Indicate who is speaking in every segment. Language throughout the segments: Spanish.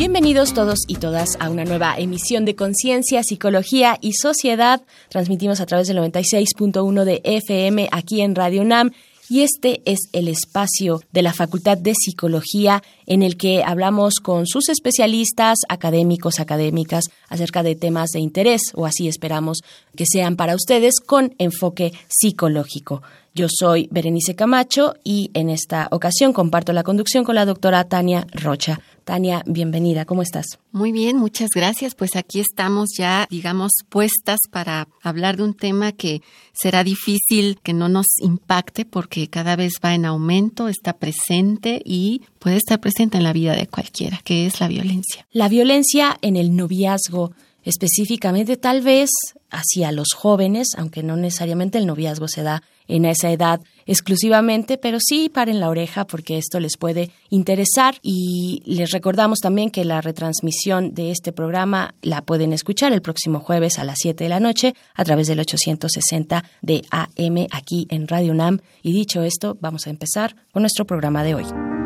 Speaker 1: Bienvenidos todos y todas a una nueva emisión de Conciencia, Psicología y Sociedad. Transmitimos a través del 96.1 de FM aquí en Radio NAM y este es el espacio de la Facultad de Psicología en el que hablamos con sus especialistas, académicos, académicas, acerca de temas de interés, o así esperamos que sean para ustedes, con enfoque psicológico. Yo soy Berenice Camacho y en esta ocasión comparto la conducción con la doctora Tania Rocha. Tania, bienvenida, ¿cómo estás?
Speaker 2: Muy bien, muchas gracias. Pues aquí estamos ya, digamos, puestas para hablar de un tema que será difícil que no nos impacte porque cada vez va en aumento, está presente y puede estar presente en la vida de cualquiera, que es la violencia.
Speaker 1: La violencia en el noviazgo específicamente tal vez hacia los jóvenes, aunque no necesariamente el noviazgo se da en esa edad exclusivamente, pero sí paren la oreja porque esto les puede interesar y les recordamos también que la retransmisión de este programa la pueden escuchar el próximo jueves a las 7 de la noche a través del 860 de AM aquí en Radio NAM y dicho esto, vamos a empezar con nuestro programa de hoy.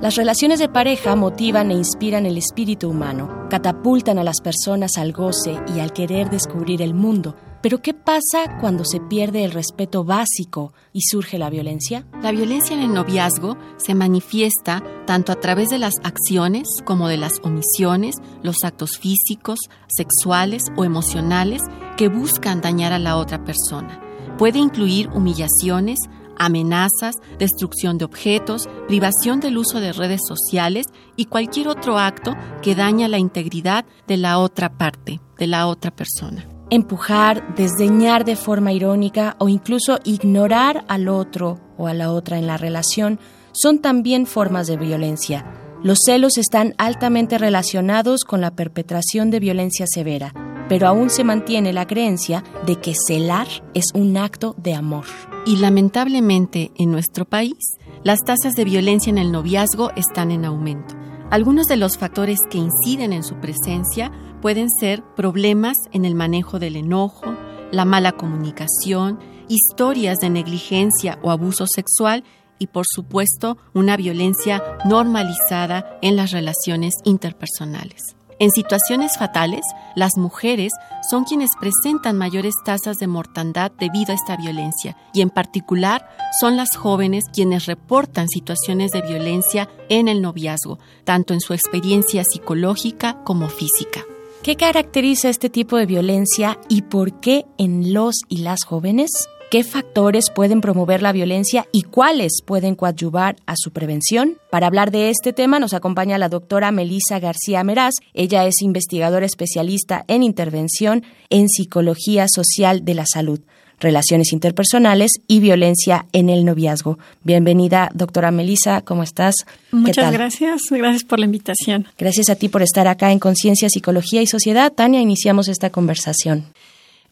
Speaker 1: Las relaciones de pareja motivan e inspiran el espíritu humano, catapultan a las personas al goce y al querer descubrir el mundo. Pero ¿qué pasa cuando se pierde el respeto básico y surge la violencia?
Speaker 2: La violencia en el noviazgo se manifiesta tanto a través de las acciones como de las omisiones, los actos físicos, sexuales o emocionales que buscan dañar a la otra persona. Puede incluir humillaciones, amenazas, destrucción de objetos, privación del uso de redes sociales y cualquier otro acto que daña la integridad de la otra parte, de la otra persona.
Speaker 1: Empujar, desdeñar de forma irónica o incluso ignorar al otro o a la otra en la relación son también formas de violencia. Los celos están altamente relacionados con la perpetración de violencia severa, pero aún se mantiene la creencia de que celar es un acto de amor.
Speaker 2: Y lamentablemente en nuestro país, las tasas de violencia en el noviazgo están en aumento. Algunos de los factores que inciden en su presencia pueden ser problemas en el manejo del enojo, la mala comunicación, historias de negligencia o abuso sexual y por supuesto una violencia normalizada en las relaciones interpersonales. En situaciones fatales, las mujeres son quienes presentan mayores tasas de mortandad debido a esta violencia y en particular son las jóvenes quienes reportan situaciones de violencia en el noviazgo, tanto en su experiencia psicológica como física.
Speaker 1: ¿Qué caracteriza este tipo de violencia y por qué en los y las jóvenes? Qué factores pueden promover la violencia y cuáles pueden coadyuvar a su prevención. Para hablar de este tema nos acompaña la doctora Melisa García Meraz. Ella es investigadora especialista en intervención en psicología social de la salud relaciones interpersonales y violencia en el noviazgo. Bienvenida, doctora Melisa, ¿cómo estás?
Speaker 3: Muchas gracias, gracias por la invitación.
Speaker 1: Gracias a ti por estar acá en Conciencia, Psicología y Sociedad. Tania, iniciamos esta conversación.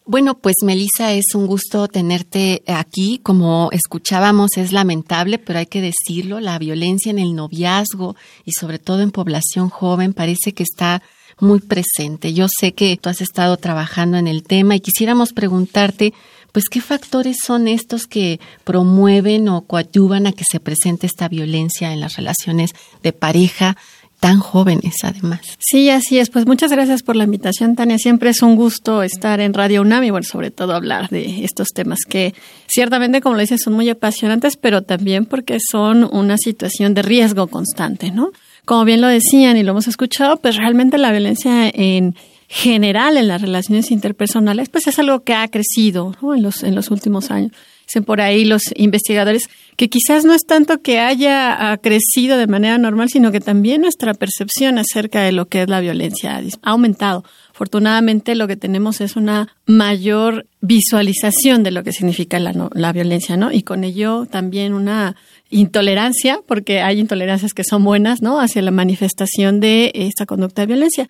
Speaker 2: Bueno, pues Melissa, es un gusto tenerte aquí. Como escuchábamos, es lamentable, pero hay que decirlo, la violencia en el noviazgo y sobre todo en población joven parece que está muy presente. Yo sé que tú has estado trabajando en el tema y quisiéramos preguntarte, pues, ¿qué factores son estos que promueven o coadyuvan a que se presente esta violencia en las relaciones de pareja? Tan jóvenes además.
Speaker 3: Sí, así es. Pues muchas gracias por la invitación, Tania. Siempre es un gusto estar en Radio UNAM bueno, sobre todo hablar de estos temas que ciertamente, como lo dices, son muy apasionantes, pero también porque son una situación de riesgo constante, ¿no? Como bien lo decían y lo hemos escuchado, pues realmente la violencia en general en las relaciones interpersonales, pues es algo que ha crecido en, los, en los últimos años Dicen por ahí los investigadores que quizás no es tanto que haya crecido de manera normal, sino que también nuestra percepción acerca de lo que es la violencia ha aumentado. Afortunadamente lo que tenemos es una mayor visualización de lo que significa la, la violencia, ¿no? Y con ello también una intolerancia, porque hay intolerancias que son buenas, ¿no? Hacia la manifestación de esta conducta de violencia.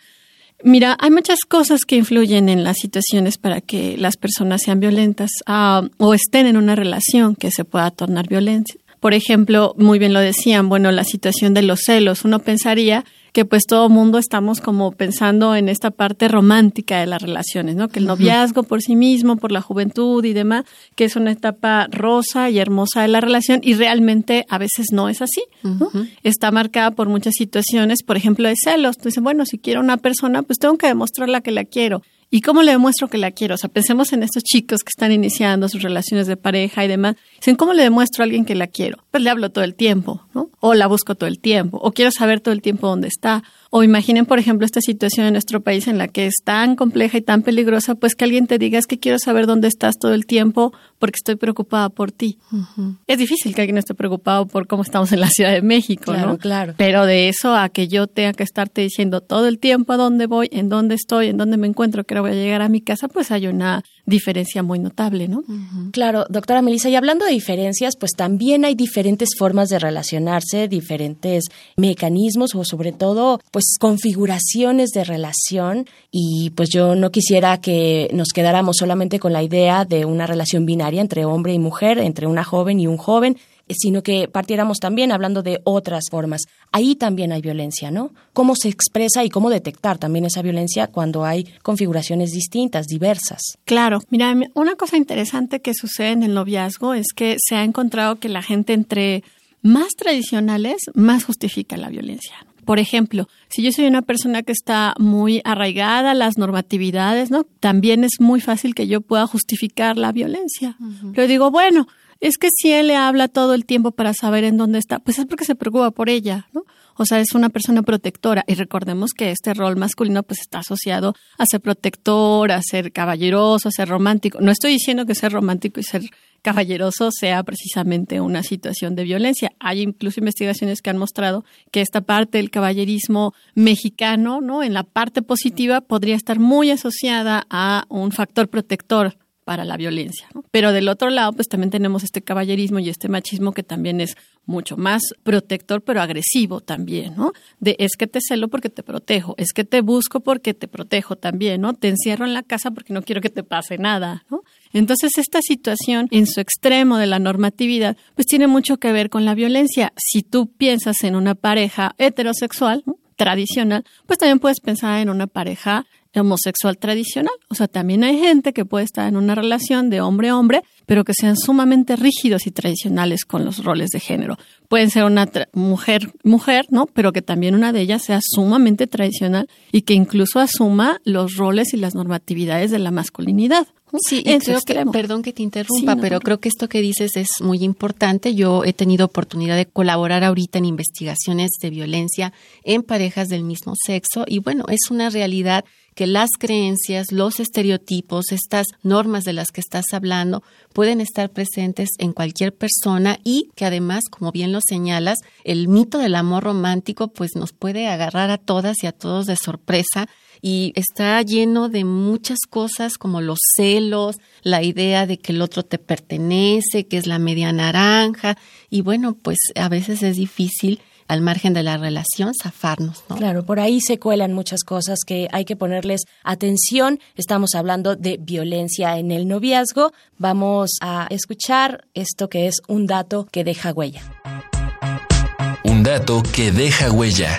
Speaker 3: Mira, hay muchas cosas que influyen en las situaciones para que las personas sean violentas ah, o estén en una relación que se pueda tornar violencia. Por ejemplo, muy bien lo decían, bueno, la situación de los celos. Uno pensaría que pues todo mundo estamos como pensando en esta parte romántica de las relaciones, ¿no? Que el noviazgo por sí mismo, por la juventud y demás, que es una etapa rosa y hermosa de la relación y realmente a veces no es así, ¿no? Está marcada por muchas situaciones, por ejemplo, de celos. Tú dices, bueno, si quiero una persona, pues tengo que demostrarla que la quiero. ¿Y cómo le demuestro que la quiero? O sea, pensemos en estos chicos que están iniciando sus relaciones de pareja y demás. Dicen, ¿cómo le demuestro a alguien que la quiero? Pues le hablo todo el tiempo, ¿no? O la busco todo el tiempo, o quiero saber todo el tiempo dónde está, o imaginen, por ejemplo, esta situación en nuestro país en la que es tan compleja y tan peligrosa, pues que alguien te diga es que quiero saber dónde estás todo el tiempo porque estoy preocupada por ti. Es difícil que alguien esté preocupado por cómo estamos en la Ciudad de México,
Speaker 1: claro,
Speaker 3: ¿no?
Speaker 1: Claro.
Speaker 3: Pero de eso a que yo tenga que estarte diciendo todo el tiempo a dónde voy, en dónde estoy, en dónde me encuentro, que voy a llegar a mi casa, pues hay una diferencia muy notable, ¿no?
Speaker 1: Claro, doctora Melissa, y hablando de diferencias, pues también hay diferentes formas de relacionarse, diferentes mecanismos o sobre todo, pues configuraciones de relación. Y pues yo no quisiera que nos quedáramos solamente con la idea de una relación binaria entre hombre y mujer, entre una joven y un joven, sino que partiéramos también hablando de otras formas. Ahí también hay violencia, ¿no? ¿Cómo se expresa y cómo detectar también esa violencia cuando hay configuraciones distintas, diversas?
Speaker 3: Claro, mira, una cosa interesante que sucede en el noviazgo es que se ha encontrado que la gente entre más tradicionales más justifica la violencia. Por ejemplo, si yo soy una persona que está muy arraigada a las normatividades, ¿no? También es muy fácil que yo pueda justificar la violencia. Yo digo, bueno, es que si él le habla todo el tiempo para saber en dónde está, pues es porque se preocupa por ella, ¿no? O sea, es una persona protectora. Y recordemos que este rol masculino pues está asociado a ser protector, a ser caballeroso, a ser romántico. No estoy diciendo que ser romántico y ser caballeroso sea precisamente una situación de violencia. Hay incluso investigaciones que han mostrado que esta parte del caballerismo mexicano, ¿no? En la parte positiva podría estar muy asociada a un factor protector para la violencia. Pero del otro lado, pues también tenemos este caballerismo y este machismo que también es mucho más protector, pero agresivo también, ¿no? De es que te celo porque te protejo, es que te busco porque te protejo también, ¿no? Te encierro en la casa porque no quiero que te pase nada, ¿no? Entonces, esta situación en su extremo de la normatividad, pues tiene mucho que ver con la violencia. Si tú piensas en una pareja heterosexual, tradicional, pues también puedes pensar en una pareja homosexual tradicional. O sea, también hay gente que puede estar en una relación de hombre a hombre, pero que sean sumamente rígidos y tradicionales con los roles de género. Pueden ser una mujer, mujer, ¿no? Pero que también una de ellas sea sumamente tradicional y que incluso asuma los roles y las normatividades de la masculinidad.
Speaker 2: Sí, y creo que, perdón que te interrumpa, pero creo que esto que dices es muy importante. Yo he tenido oportunidad de colaborar ahorita en investigaciones de violencia en parejas del mismo sexo y bueno, es una realidad que las creencias, los estereotipos, estas normas de las que estás hablando pueden estar presentes en cualquier persona y que además, como bien lo señalas, el mito del amor romántico pues nos puede agarrar a todas y a todos de sorpresa y está lleno de muchas cosas como los celos, la idea de que el otro te pertenece, que es la media naranja y bueno, pues a veces es difícil al margen de la relación, zafarnos. ¿no?
Speaker 1: Claro, por ahí se cuelan muchas cosas que hay que ponerles atención. Estamos hablando de violencia en el noviazgo. Vamos a escuchar esto que es un dato que deja huella.
Speaker 4: Un dato que deja huella.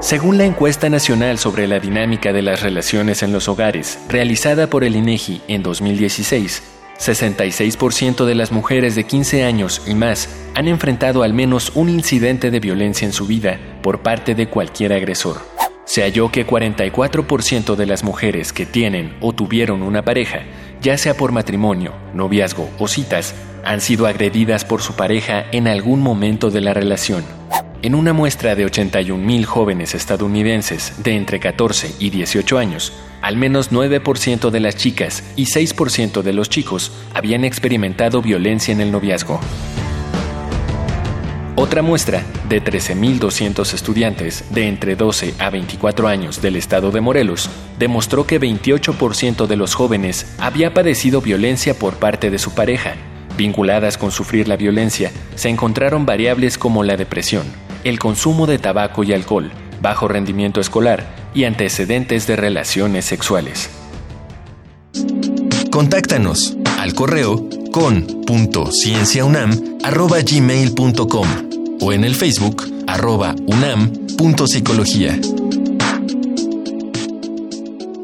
Speaker 4: Según la encuesta nacional sobre la dinámica de las relaciones en los hogares, realizada por el INEGI en 2016, 66% de las mujeres de 15 años y más han enfrentado al menos un incidente de violencia en su vida por parte de cualquier agresor. Se halló que 44% de las mujeres que tienen o tuvieron una pareja, ya sea por matrimonio, noviazgo o citas, han sido agredidas por su pareja en algún momento de la relación. En una muestra de 81.000 jóvenes estadounidenses de entre 14 y 18 años, al menos 9% de las chicas y 6% de los chicos habían experimentado violencia en el noviazgo. Otra muestra de 13.200 estudiantes de entre 12 a 24 años del estado de Morelos demostró que 28% de los jóvenes había padecido violencia por parte de su pareja. Vinculadas con sufrir la violencia, se encontraron variables como la depresión, el consumo de tabaco y alcohol, bajo rendimiento escolar y antecedentes de relaciones sexuales.
Speaker 5: Contáctanos al correo con.cienciaunam.gmail.com o en el Facebook arroba unam.psicología.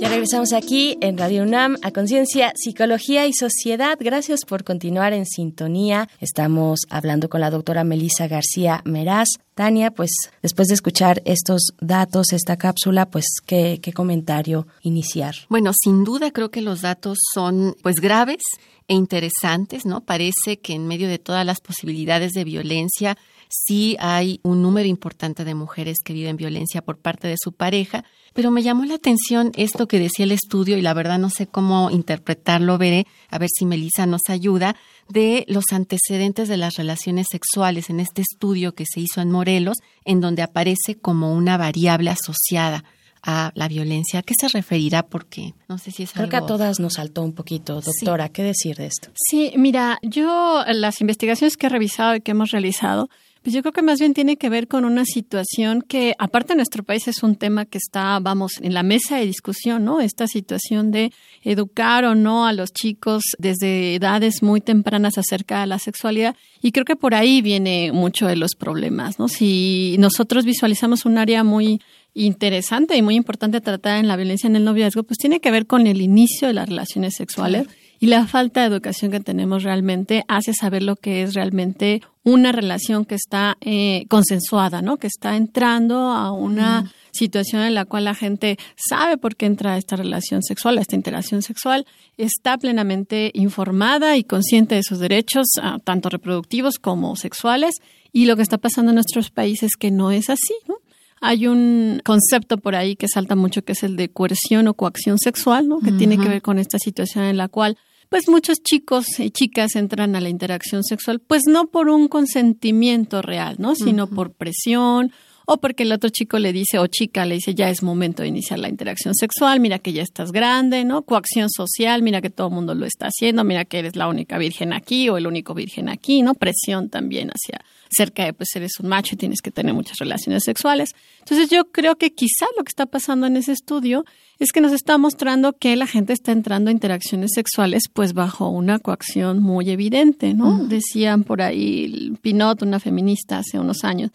Speaker 1: Estamos aquí en Radio UNAM a Conciencia, Psicología y Sociedad. Gracias por continuar en sintonía. Estamos hablando con la doctora Melisa García Meraz. Tania, pues después de escuchar estos datos, esta cápsula, pues qué, qué comentario iniciar.
Speaker 2: Bueno, sin duda creo que los datos son pues graves e interesantes, ¿no? Parece que en medio de todas las posibilidades de violencia, sí hay un número importante de mujeres que viven violencia por parte de su pareja, pero me llamó la atención esto que decía el estudio y la verdad no sé cómo interpretarlo, veré, a ver si Melissa nos ayuda, de los antecedentes de las relaciones sexuales en este estudio que se hizo en Morelos, en donde aparece como una variable asociada a la violencia. ¿A qué se referirá? Porque no sé si es
Speaker 1: Creo que a todas nos saltó un poquito, doctora. ¿Qué decir de esto?
Speaker 3: Sí, mira, yo las investigaciones que he revisado y que hemos realizado, yo creo que más bien tiene que ver con una situación que, aparte de nuestro país, es un tema que está, vamos, en la mesa de discusión, ¿no? Esta situación de educar o no a los chicos desde edades muy tempranas acerca de la sexualidad. Y creo que por ahí viene mucho de los problemas, ¿no? Si nosotros visualizamos un área muy interesante y muy importante tratar en la violencia en el noviazgo, pues tiene que ver con el inicio de las relaciones sexuales y la falta de educación que tenemos realmente hace saber lo que es realmente una relación que está eh, consensuada, ¿no? Que está entrando a una situación en la cual la gente sabe por qué entra a esta relación sexual, a esta interacción sexual, está plenamente informada y consciente de sus derechos, ah, tanto reproductivos como sexuales. Y lo que está pasando en nuestros países es que no es así, ¿no? Hay un concepto por ahí que salta mucho que es el de coerción o coacción sexual, ¿no? Que tiene que ver con esta situación en la cual pues muchos chicos y chicas entran a la interacción sexual, pues no por un consentimiento real, ¿no? Sino por presión o porque el otro chico le dice o chica le dice ya es momento de iniciar la interacción sexual, mira que ya estás grande, ¿no? Coacción social, mira que todo el mundo lo está haciendo, mira que eres la única virgen aquí o el único virgen aquí, ¿no? Presión también hacia cerca de pues eres un macho y tienes que tener muchas relaciones sexuales. Entonces yo creo que quizá lo que está pasando en ese estudio es que nos está mostrando que la gente está entrando a interacciones sexuales pues bajo una coacción muy evidente, ¿no? Decían por ahí Pinot, una feminista hace unos años,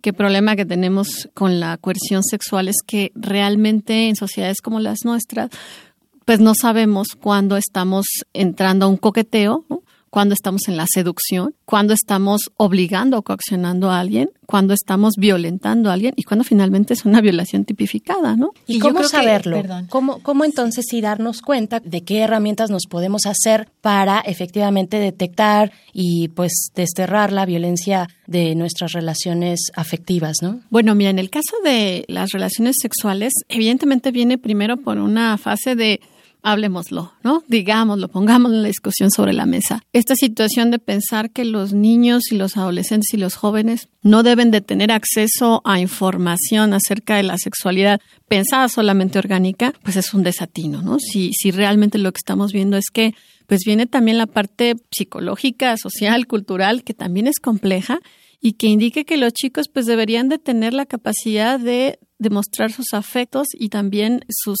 Speaker 3: qué problema que tenemos con la coerción sexual es que realmente en sociedades como las nuestras, pues no sabemos cuándo estamos entrando a un coqueteo, ¿no? Cuando estamos en la seducción, cuando estamos obligando o coaccionando a alguien, cuando estamos violentando a alguien y cuando finalmente es una violación tipificada, ¿no?
Speaker 1: ¿Y, cómo saberlo? ¿Cómo, ¿Cómo entonces sí darnos cuenta de qué herramientas nos podemos hacer para efectivamente detectar y pues desterrar la violencia de nuestras relaciones afectivas, ¿no?
Speaker 3: Bueno, mira, en el caso de las relaciones sexuales, evidentemente viene primero por una fase de hablemoslo, ¿no? Digámoslo, pongamos la discusión sobre la mesa. Esta situación de pensar que los niños y los adolescentes y los jóvenes no deben de tener acceso a información acerca de la sexualidad pensada solamente orgánica, pues es un desatino, ¿no? Si, si realmente lo que estamos viendo es que pues viene también la parte psicológica, social, cultural, que también es compleja y que indique que los chicos pues deberían de tener la capacidad de demostrar sus afectos y también sus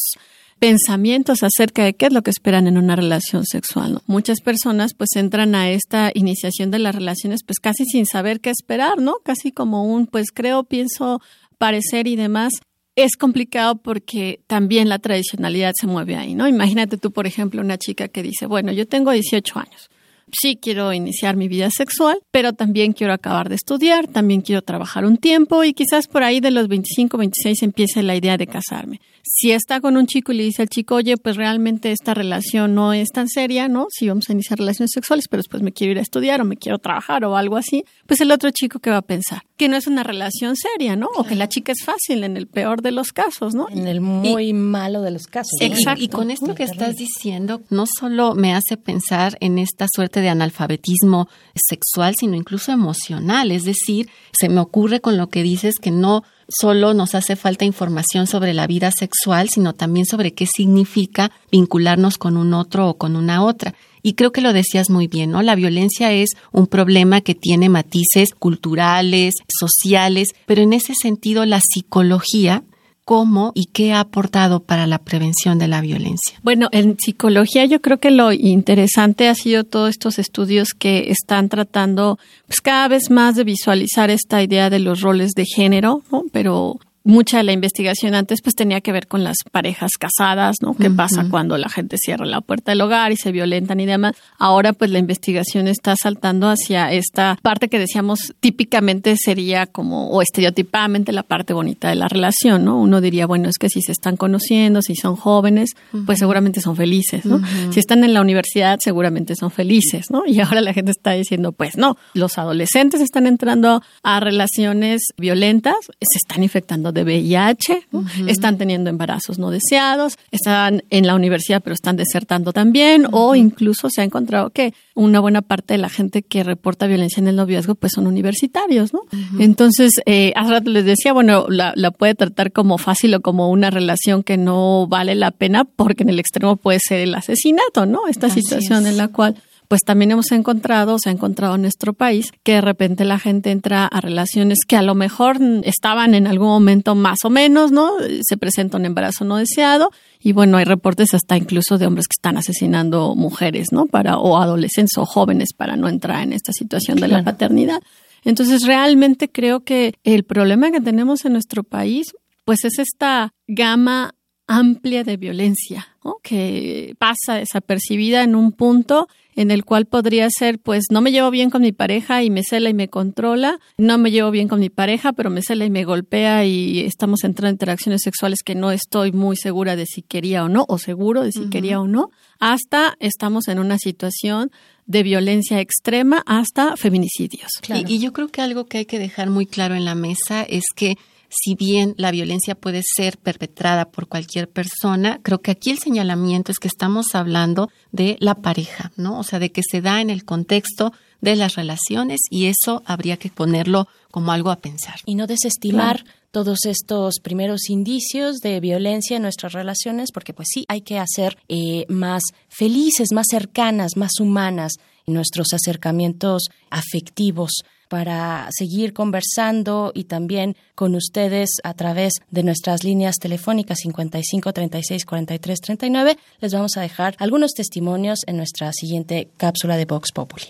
Speaker 3: pensamientos acerca de qué es lo que esperan en una relación sexual. Muchas personas pues entran a esta iniciación de las relaciones pues casi sin saber qué esperar, ¿no? Casi como un pues creo, pienso, parecer y demás. Es complicado porque también la tradicionalidad se mueve ahí, ¿no? Imagínate tú, por ejemplo, una chica que dice, bueno, yo tengo 18 años sí quiero iniciar mi vida sexual, pero también quiero acabar de estudiar, también quiero trabajar un tiempo y quizás por ahí de los 25, 26 empiece la idea de casarme. Si está con un chico y le dice al chico, oye, pues realmente esta relación no es tan seria, ¿no? Si vamos a iniciar relaciones sexuales, pero después me quiero ir a estudiar o me quiero trabajar o algo así, pues el otro chico que va a pensar que no es una relación seria, ¿no? O que la chica es fácil en el peor de los casos, ¿no?
Speaker 1: En el muy malo de los casos.
Speaker 2: Exacto. Y con esto que estás diciendo, no solo me hace pensar en esta suerte de analfabetismo sexual, sino incluso emocional. Es decir, se me ocurre con lo que dices que no solo nos hace falta información sobre la vida sexual, sino también sobre qué significa vincularnos con un otro o con una otra. Y creo que lo decías muy bien, ¿no? La violencia es un problema que tiene matices culturales, sociales, pero en ese sentido la psicología cómo y qué ha aportado para la prevención de la violencia.
Speaker 3: Bueno, en psicología yo creo que lo interesante ha sido todos estos estudios que están tratando pues cada vez más de visualizar esta idea de los roles de género, ¿no? Pero mucha de la investigación antes pues tenía que ver con las parejas casadas, ¿no? ¿Qué pasa cuando la gente cierra la puerta del hogar y se violentan y demás? Ahora pues la investigación está saltando hacia esta parte que decíamos típicamente sería como o estereotipadamente la parte bonita de la relación, ¿no? Uno diría, bueno, es que si se están conociendo, si son jóvenes, pues seguramente son felices, ¿no? Si están en la universidad, seguramente son felices, ¿no? Y ahora la gente está diciendo, pues no, los adolescentes están entrando a relaciones violentas, se están infectando de VIH, están teniendo embarazos no deseados, están en la universidad pero están desertando también o incluso se ha encontrado que una buena parte de la gente que reporta violencia en el noviazgo pues son universitarios, ¿no? Entonces, eh, hace rato les decía, bueno, la, puede tratar como fácil o como una relación que no vale la pena porque en el extremo puede ser el asesinato, ¿no? Esta situación en la cual pues también hemos encontrado, se ha encontrado en nuestro país, que de repente la gente entra a relaciones que a lo mejor estaban en algún momento más o menos, ¿no? Se presenta un embarazo no deseado y bueno, hay reportes hasta incluso de hombres que están asesinando mujeres, ¿no? Para, o adolescentes o jóvenes para no entrar en esta situación de la paternidad. Entonces, realmente creo que el problema que tenemos en nuestro país, pues es esta gama amplia de violencia, ¿no? que pasa desapercibida en un punto en el cual podría ser, pues, no me llevo bien con mi pareja y me cela y me controla, no me llevo bien con mi pareja, pero me cela y me golpea y estamos entrando en interacciones sexuales que no estoy muy segura de si quería o no, o seguro de si quería o no, hasta estamos en una situación de violencia extrema hasta feminicidios.
Speaker 2: y yo creo que algo que hay que dejar muy claro en la mesa es que si bien la violencia puede ser perpetrada por cualquier persona, creo que aquí el señalamiento es que estamos hablando de la pareja, ¿no? O sea, de que se da en el contexto de las relaciones y eso habría que ponerlo como algo a pensar.
Speaker 1: Y no desestimar todos estos primeros indicios de violencia en nuestras relaciones, porque pues sí, hay que hacer eh, más felices, más cercanas, más humanas nuestros acercamientos afectivos para seguir conversando y también con ustedes a través de nuestras líneas telefónicas 55 36 43 39. Les vamos a dejar algunos testimonios en nuestra siguiente cápsula de Vox Populi.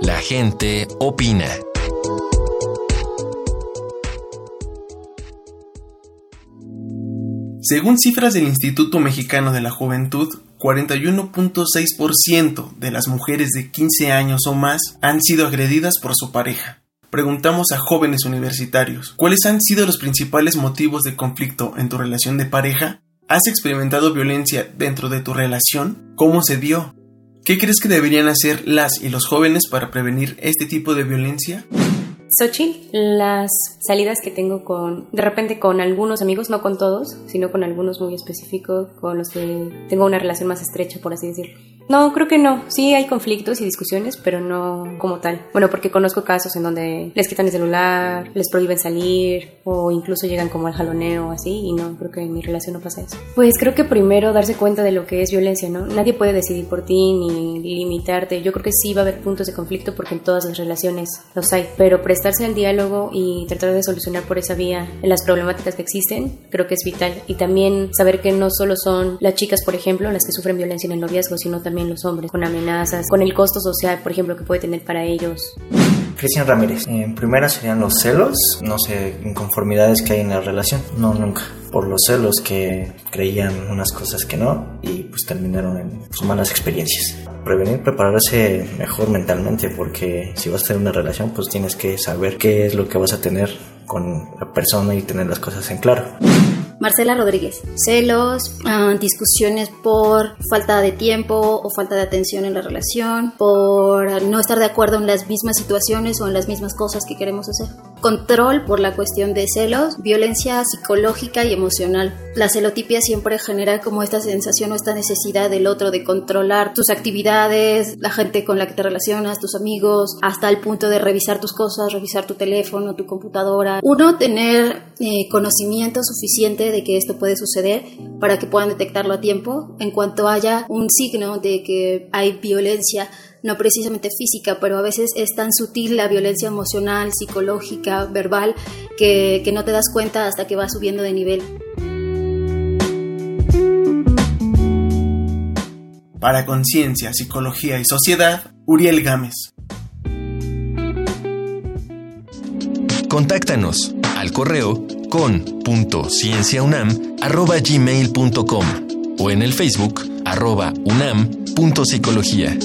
Speaker 5: La gente opina.
Speaker 6: Según cifras del Instituto Mexicano de la Juventud, 41.6% de las mujeres de 15 años o más han sido agredidas por su pareja. Preguntamos a jóvenes universitarios, ¿cuáles han sido los principales motivos de conflicto en tu relación de pareja? ¿Has experimentado violencia dentro de tu relación? ¿Cómo se dio? ¿Qué crees que deberían hacer las y los jóvenes para prevenir este tipo de violencia?
Speaker 7: Xochitl, las salidas que tengo con, de repente con algunos amigos, no con todos, sino con algunos muy específicos, con los que tengo una relación más estrecha, por así decirlo. No, creo que no. Sí hay conflictos y discusiones, pero no como tal. Bueno, porque conozco casos en donde les quitan el celular, les prohíben salir o incluso llegan como al jaloneo así y no, creo que en mi relación no pasa eso. Pues creo que primero darse cuenta de lo que es violencia, ¿no? Nadie puede decidir por ti ni limitarte. Yo creo que sí va a haber puntos de conflicto porque en todas las relaciones los hay, pero prestarse al diálogo y tratar de solucionar por esa vía las problemáticas que existen, creo que es vital. Y también saber que no solo son las chicas, por ejemplo, las que sufren violencia en el noviazgo, sino también los hombres, con amenazas, con el costo social, por ejemplo, que puede tener para ellos.
Speaker 8: Cristian Ramírez, en primera serían los celos, no sé, inconformidades que hay en la relación, no, nunca. Por los celos que creían unas cosas que no y pues terminaron en sus malas experiencias. prevenir, prepararse mejor mentalmente, porque si vas a tener una relación, pues tienes que saber qué es lo que vas a tener con la persona y tener las cosas en claro.
Speaker 9: Marcela Rodríguez. Celos, ah, discusiones por falta de tiempo o falta de atención en la relación, por no estar de acuerdo en las mismas situaciones o en las mismas cosas que queremos hacer. Control por la cuestión de celos, violencia psicológica y emocional. La celotipia siempre genera como esta sensación o esta necesidad del otro de controlar tus actividades, la gente con la que te relacionas, tus amigos, hasta el punto de revisar tus cosas, revisar tu teléfono, tu computadora. Uno, tener eh, conocimiento suficiente de que esto puede suceder para que puedan detectarlo a tiempo en cuanto haya un signo de que hay violencia no precisamente física, pero a veces es tan sutil la violencia emocional, psicológica, verbal, que, que no te das cuenta hasta que va subiendo de nivel.
Speaker 6: Para Conciencia, Psicología y Sociedad, Uriel Gámez.
Speaker 5: Contáctanos al correo con.cienciaunam.gmail.com o en el Facebook arroba unam.psicología.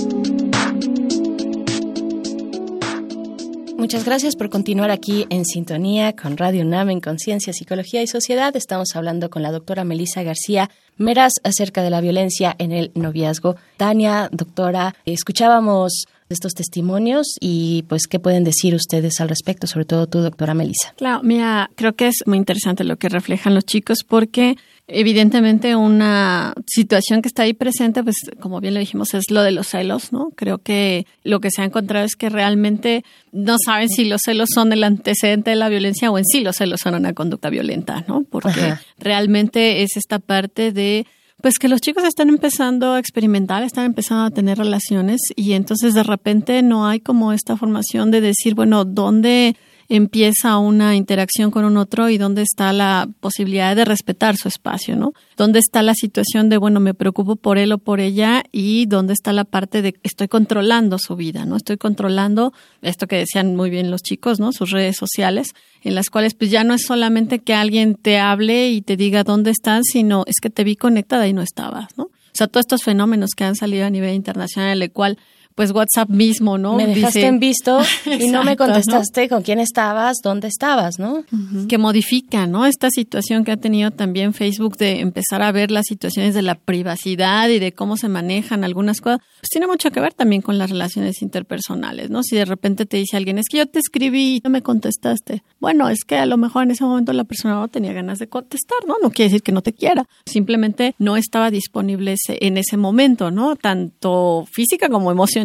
Speaker 1: Muchas gracias por continuar aquí en sintonía con Radio UNAM en Conciencia, Psicología y Sociedad. Estamos hablando con la doctora Melissa García Meras acerca de la violencia en el noviazgo. Tania, doctora, escuchábamos estos testimonios y pues qué pueden decir ustedes al respecto, sobre todo tú, doctora Melissa.
Speaker 3: Claro, mira, creo que es muy interesante lo que reflejan los chicos porque evidentemente una situación que está ahí presente, pues como bien lo dijimos, es lo de los celos, ¿no? Creo que lo que se ha encontrado es que realmente no saben si los celos son el antecedente de la violencia o en sí los celos son una conducta violenta, ¿no? Porque realmente es esta parte de pues que los chicos están empezando a experimentar, están empezando a tener relaciones y entonces de repente no hay como esta formación de decir, bueno, ¿dónde empieza una interacción con un otro y dónde está la posibilidad de respetar su espacio, ¿no? ¿Dónde está la situación de, bueno, me preocupo por él o por ella y dónde está la parte de estoy controlando su vida, ¿no? Estoy controlando esto que decían muy bien los chicos, ¿no? Sus redes sociales, en las cuales pues ya no es solamente que alguien te hable y te diga dónde estás, sino es que te vi conectada y no estabas, ¿no? O sea, todos estos fenómenos que han salido a nivel internacional, el cual pues WhatsApp mismo, ¿no?
Speaker 1: Me dejaste en visto y no me contestaste con quién estabas, dónde estabas, ¿no?
Speaker 3: Que modifica, ¿no? Esta situación que ha tenido también Facebook de empezar a ver las situaciones de la privacidad y de cómo se manejan algunas cosas, pues tiene mucho que ver también con las relaciones interpersonales, ¿no? Si de repente te dice alguien, es que yo te escribí y no me contestaste. Bueno, es que a lo mejor en ese momento la persona no tenía ganas de contestar, ¿no? No quiere decir que no te quiera, simplemente no estaba disponible en ese momento, ¿no? Tanto física como emocional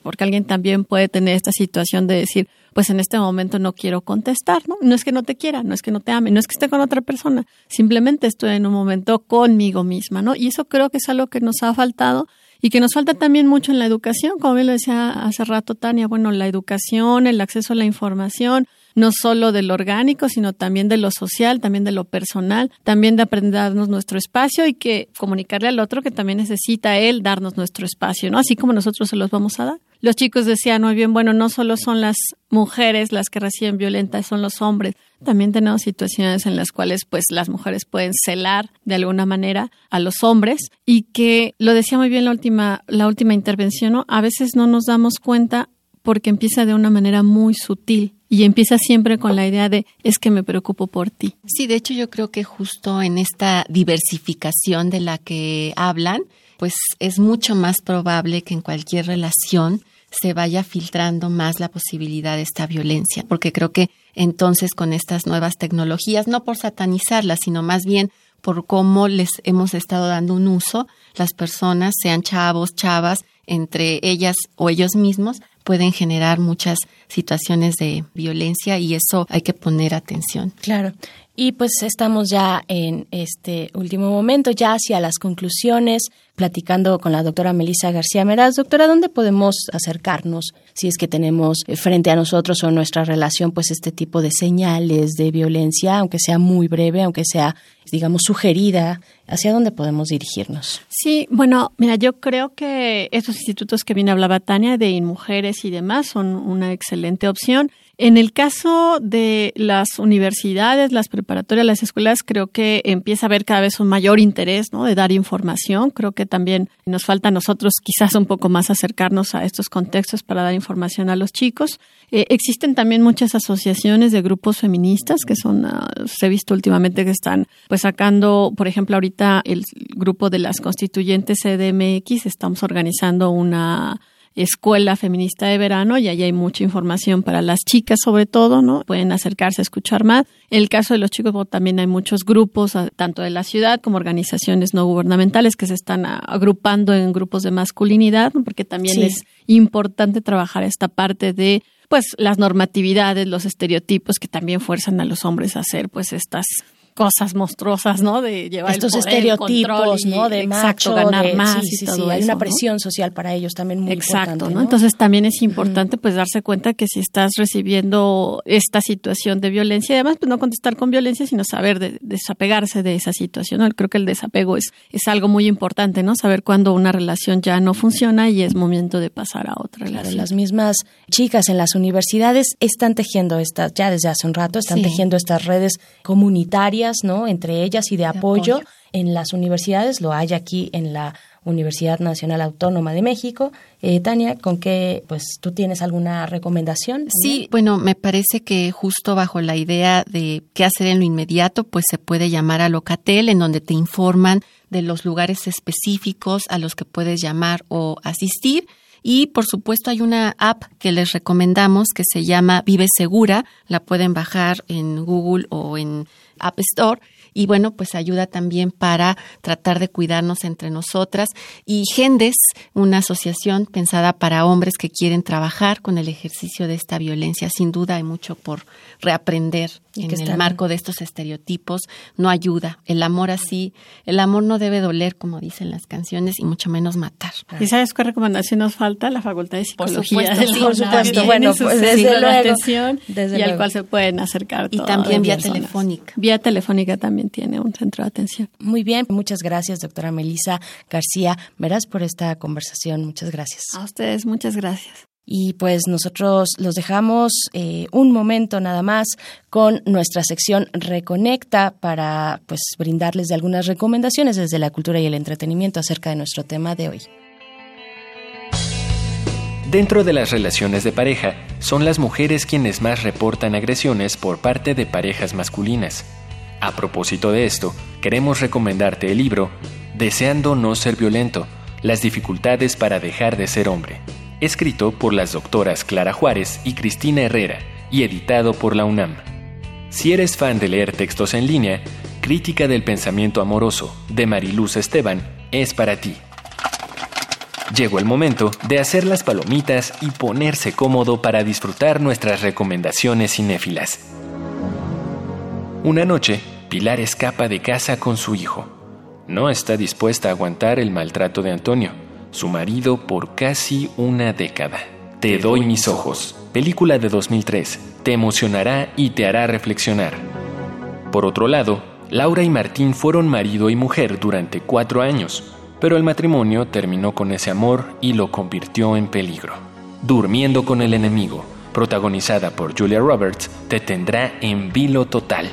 Speaker 3: porque alguien también puede tener esta situación de decir, pues en este momento no quiero contestar, ¿no? No es que no te quiera, no es que no te ame, no es que esté con otra persona, simplemente estoy en un momento conmigo misma, ¿no? Y eso creo que es algo que nos ha faltado y que nos falta también mucho en la educación, como bien lo decía hace rato Tania, bueno, la educación, el acceso a la información, no solo de lo orgánico, sino también de lo social, también de lo personal, también de aprender a darnos nuestro espacio y que comunicarle al otro que también necesita él darnos nuestro espacio, ¿no? Así como nosotros se los vamos a dar. Los chicos decían muy bien, bueno, no solo son las mujeres las que reciben violencia, son los hombres. También tenemos situaciones en las cuales pues las mujeres pueden celar de alguna manera a los hombres y que lo decía muy bien la última la última intervención, ¿no? A veces no nos damos cuenta porque empieza de una manera muy sutil y empieza siempre con la idea de es que me preocupo por ti.
Speaker 2: Sí, de hecho yo creo que justo en esta diversificación de la que hablan, pues es mucho más probable que en cualquier relación se vaya filtrando más la posibilidad de esta violencia, porque creo que entonces con estas nuevas tecnologías, no por satanizarlas, sino más bien por cómo les hemos estado dando un uso, las personas, sean chavos, chavas, entre ellas o ellos mismos, pueden generar muchas situaciones de violencia y eso hay que poner atención.
Speaker 1: Claro. Y pues estamos ya en este último momento, ya hacia las conclusiones, platicando con la doctora Melissa García Meraz. Doctora, ¿dónde podemos acercarnos si es que tenemos frente a nosotros o nuestra relación pues este tipo de señales de violencia, aunque sea muy breve, aunque sea, digamos, sugerida? ¿Hacia dónde podemos dirigirnos?
Speaker 3: Sí, bueno, mira, yo creo que estos institutos que bien hablaba Tania de mujeres y demás son una excelente opción. En el caso de las universidades, las preparatoria, las escuelas, creo que empieza a haber cada vez un mayor interés, ¿no? De dar información. Creo que también nos falta a nosotros quizás un poco más acercarnos a estos contextos para dar información a los chicos. Eh, existen también muchas asociaciones de grupos feministas que son, uh, se ha visto últimamente que están pues sacando, por ejemplo, ahorita el grupo de las constituyentes CDMX, estamos organizando una escuela feminista de verano y ahí hay mucha información para las chicas sobre todo, ¿no? Pueden acercarse a escuchar más. En el caso de los chicos también hay muchos grupos, ah, tanto de la ciudad como organizaciones no gubernamentales que se están ah, agrupando en grupos de masculinidad, porque también es importante trabajar esta parte de pues las normatividades, los estereotipos que también fuerzan a los hombres a hacer pues estas cosas monstruosas, ¿no? De llevar
Speaker 1: estos
Speaker 3: el poder,
Speaker 1: estereotipos,
Speaker 3: el
Speaker 1: ¿no? De
Speaker 3: exacto,
Speaker 1: macho,
Speaker 3: ganar
Speaker 1: de-
Speaker 3: más
Speaker 1: sí,
Speaker 3: y
Speaker 1: sí,
Speaker 3: todo
Speaker 1: sí, hay
Speaker 3: eso,
Speaker 1: una
Speaker 3: ¿no?
Speaker 1: presión social para ellos también muy
Speaker 3: Exacto,
Speaker 1: importante,
Speaker 3: ¿no? Entonces también es importante pues darse cuenta que si estás recibiendo esta situación de violencia, y además pues no contestar con violencia, sino saber de- desapegarse de esa situación. ¿no? Creo que el desapego es, es algo muy importante, ¿no? Saber cuándo una relación ya no funciona y es momento de pasar a otra
Speaker 1: Claro,
Speaker 3: relación.
Speaker 1: las mismas chicas en las universidades están tejiendo estas, ya desde hace un rato, están tejiendo estas redes comunitarias, ¿no? Entre ellas y de, apoyo.
Speaker 3: apoyo.
Speaker 1: en las universidades, lo hay aquí en la Universidad Nacional Autónoma de México. Eh, Tania, ¿con qué, pues tú tienes alguna recomendación?
Speaker 2: Sí, bueno, me parece que justo bajo la idea de qué hacer en lo inmediato, pues se puede llamar a Locatel, en donde te informan de los lugares específicos a los que puedes llamar o asistir. Y por supuesto hay una app que les recomendamos que se llama Vive Segura, la pueden bajar en Google o en App Store. Y bueno, pues ayuda también para tratar de cuidarnos entre nosotras. Y Gendes, una asociación pensada para hombres que quieren trabajar con el ejercicio de esta violencia. Sin duda hay mucho por reaprender en
Speaker 1: que
Speaker 2: el
Speaker 1: están-
Speaker 2: marco de estos estereotipos. No ayuda. El amor así, el amor no debe doler, como dicen las canciones, y mucho menos matar.
Speaker 3: ¿Y sabes qué recomendación nos falta? La Facultad de
Speaker 2: Por
Speaker 3: Psicología.
Speaker 2: supuesto,
Speaker 3: del
Speaker 2: sí,
Speaker 1: por supuesto. Bueno, pues, desde
Speaker 3: de
Speaker 1: luego,
Speaker 3: atención
Speaker 1: desde
Speaker 3: y al cual se pueden acercar
Speaker 2: Y también vía
Speaker 3: personas.
Speaker 2: telefónica.
Speaker 3: Vía telefónica también tiene un centro de atención.
Speaker 1: Muy bien, muchas gracias, doctora Melisa García Verás, por esta conversación. Muchas gracias.
Speaker 3: A ustedes, muchas gracias.
Speaker 1: Y pues nosotros los dejamos eh, un momento nada más con nuestra sección Reconecta para pues brindarles de algunas recomendaciones desde la cultura y el entretenimiento acerca de nuestro tema de hoy.
Speaker 4: Dentro de las relaciones de pareja, son las mujeres quienes más reportan agresiones por parte de parejas masculinas. A propósito de esto, queremos recomendarte el libro Deseando no ser violento, las dificultades para dejar de ser hombre, escrito por las doctoras Clara Juárez y Cristina Herrera y editado por la UNAM. Si eres fan de leer textos en línea, Crítica del Pensamiento Amoroso de Mariluz Esteban es para ti. Llegó el momento de hacer las palomitas y ponerse cómodo para disfrutar nuestras recomendaciones cinéfilas. Una noche, Pilar escapa de casa con su hijo. No está dispuesta a aguantar el maltrato de Antonio, su marido, por casi una década. Te doy mis ojos, película de 2003, te emocionará y te hará reflexionar. Por otro lado, Laura y Martín fueron marido y mujer durante cuatro años, pero el matrimonio terminó con ese amor y lo convirtió en peligro. Durmiendo con el enemigo, protagonizada por Julia Roberts, te tendrá en vilo total.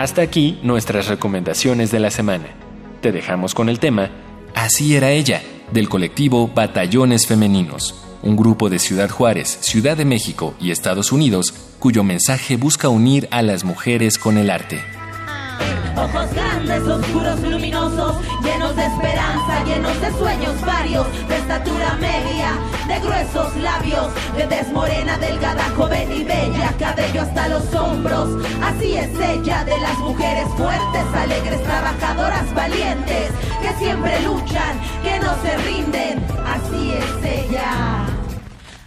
Speaker 4: Hasta aquí nuestras recomendaciones de la semana. Te dejamos con el tema Así era ella, del colectivo Batallones Femeninos, un grupo de Ciudad Juárez, Ciudad de México y Estados Unidos cuyo mensaje busca unir a las mujeres con el arte.
Speaker 10: Ojos grandes, oscuros, luminosos, llenos de esperanza, llenos de sueños varios, de estatura media, de gruesos labios, de tez morena, delgada, joven y bella, cabello hasta los hombros. Así es ella, de las mujeres fuertes, alegres, trabajadoras, valientes, que siempre luchan, que no se rinden. Así es ella.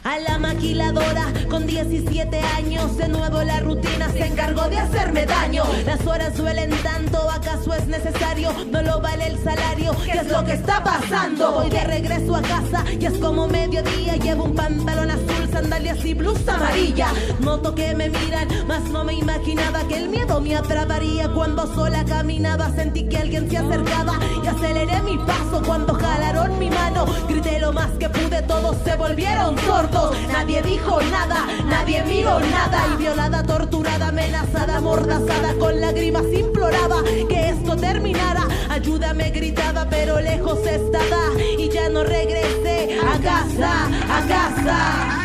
Speaker 10: A la maquiladora con 17 años de nuevo la rutina se encargó de hacerme daño. Las horas duelen tanto, ¿acaso es necesario? No lo vale el salario, ¿qué es lo que está pasando? Voy de regreso a casa y es como mediodía. Llevo un pantalón azul, sandalias y blusa amarilla. Noto que me miran, mas no me imaginaba que el miedo me atraparía. Cuando sola caminaba sentí que alguien se acercaba y aceleré mi paso cuando jalaron mi mano. Grité lo más que pude, todos se volvieron sordos. Nadie dijo nada, nadie miró nada y violada, torturada me amenazada, mordazada, con lágrimas imploraba que esto terminara. Ayúdame gritaba, pero lejos estaba y ya no regresé a casa, a casa.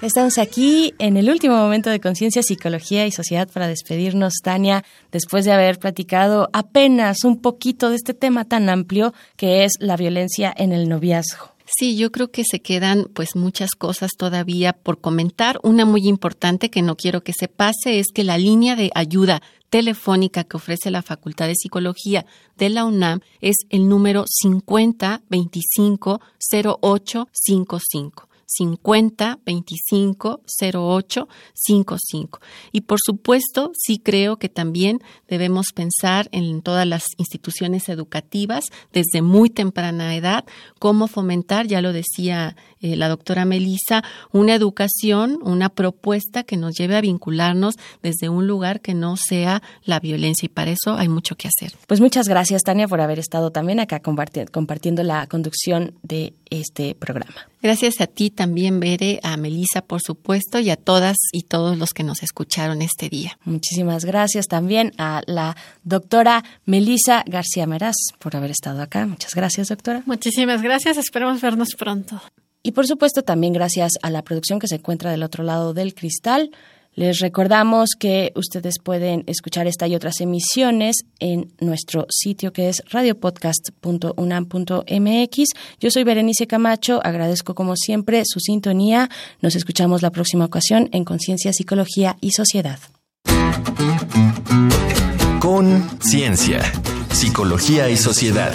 Speaker 1: Estamos aquí en el último momento de Conciencia, Psicología y Sociedad para despedirnos, Tania, después de haber platicado apenas un poquito de este tema tan amplio que es la violencia en el noviazgo.
Speaker 2: Sí, yo creo que se quedan pues muchas cosas todavía por comentar. Una muy importante que no quiero que se pase es que la línea de ayuda telefónica que ofrece la Facultad de Psicología de la UNAM es el número 50 25 08 55. 50 25 08 55. Y por supuesto, sí creo que también debemos pensar en todas las instituciones educativas desde muy temprana edad, cómo fomentar, ya lo decía eh, la doctora Melisa, una educación, una propuesta que nos lleve a vincularnos desde un lugar que no sea la violencia y para eso hay mucho que hacer.
Speaker 1: Pues muchas gracias, Tania, por haber estado también acá compartiendo la conducción de este programa.
Speaker 2: Gracias a ti también, Bere, a Melisa, por supuesto, y a todas y todos los que nos escucharon este día.
Speaker 1: Muchísimas gracias también a la doctora Melisa García Meraz por haber estado acá. Muchas gracias, doctora.
Speaker 3: Muchísimas gracias. Esperamos vernos pronto.
Speaker 1: Y por supuesto también gracias a la producción que se encuentra del otro lado del cristal. Les recordamos que ustedes pueden escuchar esta y otras emisiones en nuestro sitio que es radiopodcast.unam.mx. Yo soy Berenice Camacho, agradezco como siempre su sintonía. Nos escuchamos la próxima ocasión en Conciencia, Psicología y Sociedad.
Speaker 5: Con Ciencia, Psicología y Sociedad.